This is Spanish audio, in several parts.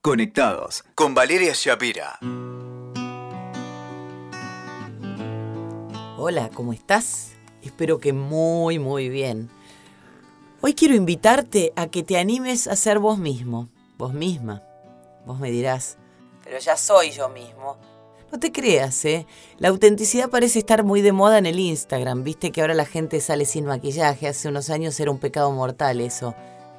Conectados con Valeria Shapira. Hola, ¿cómo estás? Espero que muy, muy bien. Hoy quiero invitarte a que te animes a ser vos mismo, vos misma. Vos me dirás, pero ya soy yo mismo. No te creas, ¿eh? La autenticidad parece estar muy de moda en el Instagram. Viste que ahora la gente sale sin maquillaje. Hace unos años era un pecado mortal eso.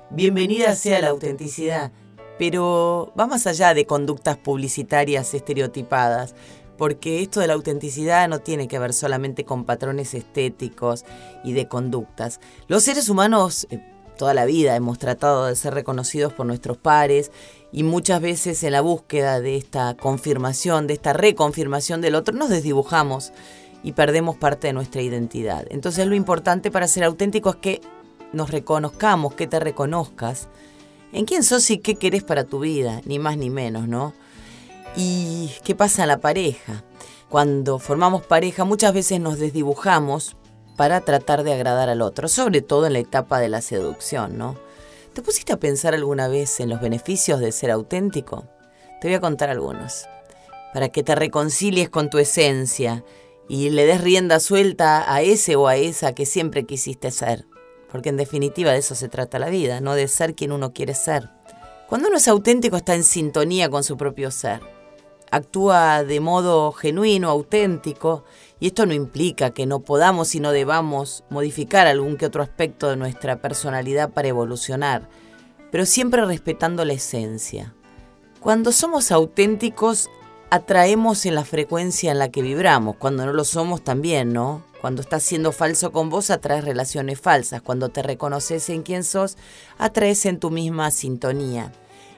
Bienvenida sea la autenticidad pero va más allá de conductas publicitarias estereotipadas, porque esto de la autenticidad no tiene que ver solamente con patrones estéticos y de conductas. Los seres humanos eh, toda la vida hemos tratado de ser reconocidos por nuestros pares y muchas veces en la búsqueda de esta confirmación, de esta reconfirmación del otro, nos desdibujamos y perdemos parte de nuestra identidad. Entonces lo importante para ser auténtico es que nos reconozcamos, que te reconozcas en quién sos y qué querés para tu vida, ni más ni menos, ¿no? ¿Y qué pasa en la pareja? Cuando formamos pareja muchas veces nos desdibujamos para tratar de agradar al otro, sobre todo en la etapa de la seducción, ¿no? ¿Te pusiste a pensar alguna vez en los beneficios de ser auténtico? Te voy a contar algunos, para que te reconcilies con tu esencia y le des rienda suelta a ese o a esa que siempre quisiste ser porque en definitiva de eso se trata la vida, no de ser quien uno quiere ser. Cuando uno es auténtico está en sintonía con su propio ser. Actúa de modo genuino, auténtico, y esto no implica que no podamos y no debamos modificar algún que otro aspecto de nuestra personalidad para evolucionar, pero siempre respetando la esencia. Cuando somos auténticos, atraemos en la frecuencia en la que vibramos, cuando no lo somos también, ¿no? Cuando estás siendo falso con vos, atraes relaciones falsas. Cuando te reconoces en quién sos, atraes en tu misma sintonía.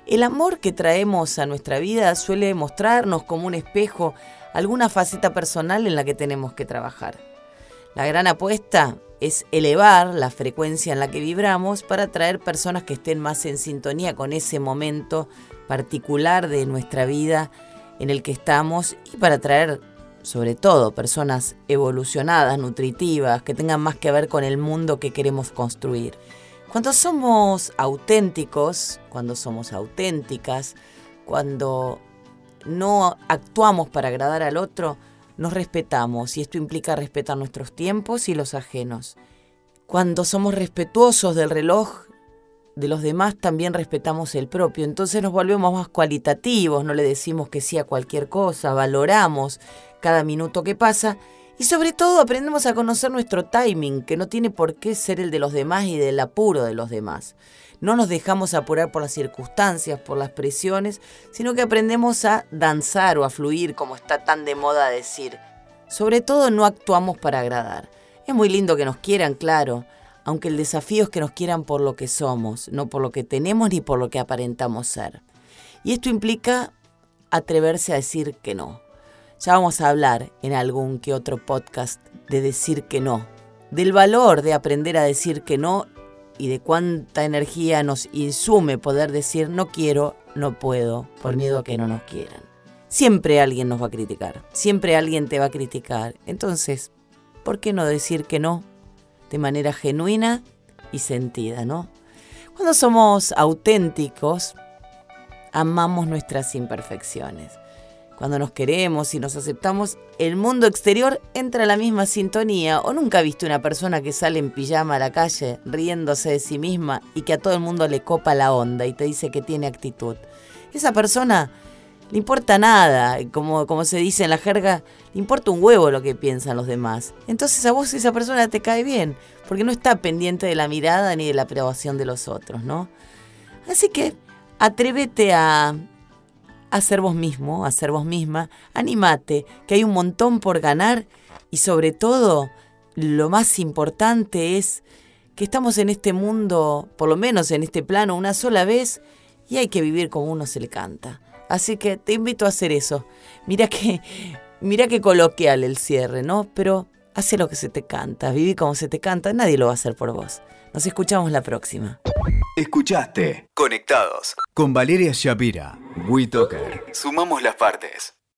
El amor que traemos a nuestra vida suele mostrarnos como un espejo alguna faceta personal en la que tenemos que trabajar. La gran apuesta es elevar la frecuencia en la que vibramos para atraer personas que estén más en sintonía con ese momento particular de nuestra vida en el que estamos y para atraer sobre todo personas evolucionadas, nutritivas, que tengan más que ver con el mundo que queremos construir. Cuando somos auténticos, cuando somos auténticas, cuando no actuamos para agradar al otro, nos respetamos y esto implica respetar nuestros tiempos y los ajenos. Cuando somos respetuosos del reloj de los demás, también respetamos el propio. Entonces nos volvemos más cualitativos, no le decimos que sí a cualquier cosa, valoramos cada minuto que pasa y sobre todo aprendemos a conocer nuestro timing, que no tiene por qué ser el de los demás y del apuro de los demás. No nos dejamos apurar por las circunstancias, por las presiones, sino que aprendemos a danzar o a fluir, como está tan de moda decir. Sobre todo no actuamos para agradar. Es muy lindo que nos quieran, claro, aunque el desafío es que nos quieran por lo que somos, no por lo que tenemos ni por lo que aparentamos ser. Y esto implica atreverse a decir que no. Ya vamos a hablar en algún que otro podcast de decir que no, del valor de aprender a decir que no y de cuánta energía nos insume poder decir no quiero, no puedo, por miedo a que no nos quieran. Siempre alguien nos va a criticar, siempre alguien te va a criticar. Entonces, ¿por qué no decir que no de manera genuina y sentida, no? Cuando somos auténticos, amamos nuestras imperfecciones. Cuando nos queremos y nos aceptamos, el mundo exterior entra a la misma sintonía. ¿O nunca viste una persona que sale en pijama a la calle riéndose de sí misma y que a todo el mundo le copa la onda y te dice que tiene actitud? Esa persona le importa nada, como, como se dice en la jerga, le importa un huevo lo que piensan los demás. Entonces a vos esa persona te cae bien, porque no está pendiente de la mirada ni de la aprobación de los otros, ¿no? Así que atrévete a a ser vos mismo, a ser vos misma, animate, que hay un montón por ganar y sobre todo lo más importante es que estamos en este mundo, por lo menos en este plano, una sola vez y hay que vivir como uno se le canta. Así que te invito a hacer eso. Mira que, mira que coloquial el cierre, ¿no? Pero hace lo que se te canta, viví como se te canta, nadie lo va a hacer por vos. Nos escuchamos la próxima. Escuchaste Conectados con Valeria Shapira. WeToker. Sumamos las partes.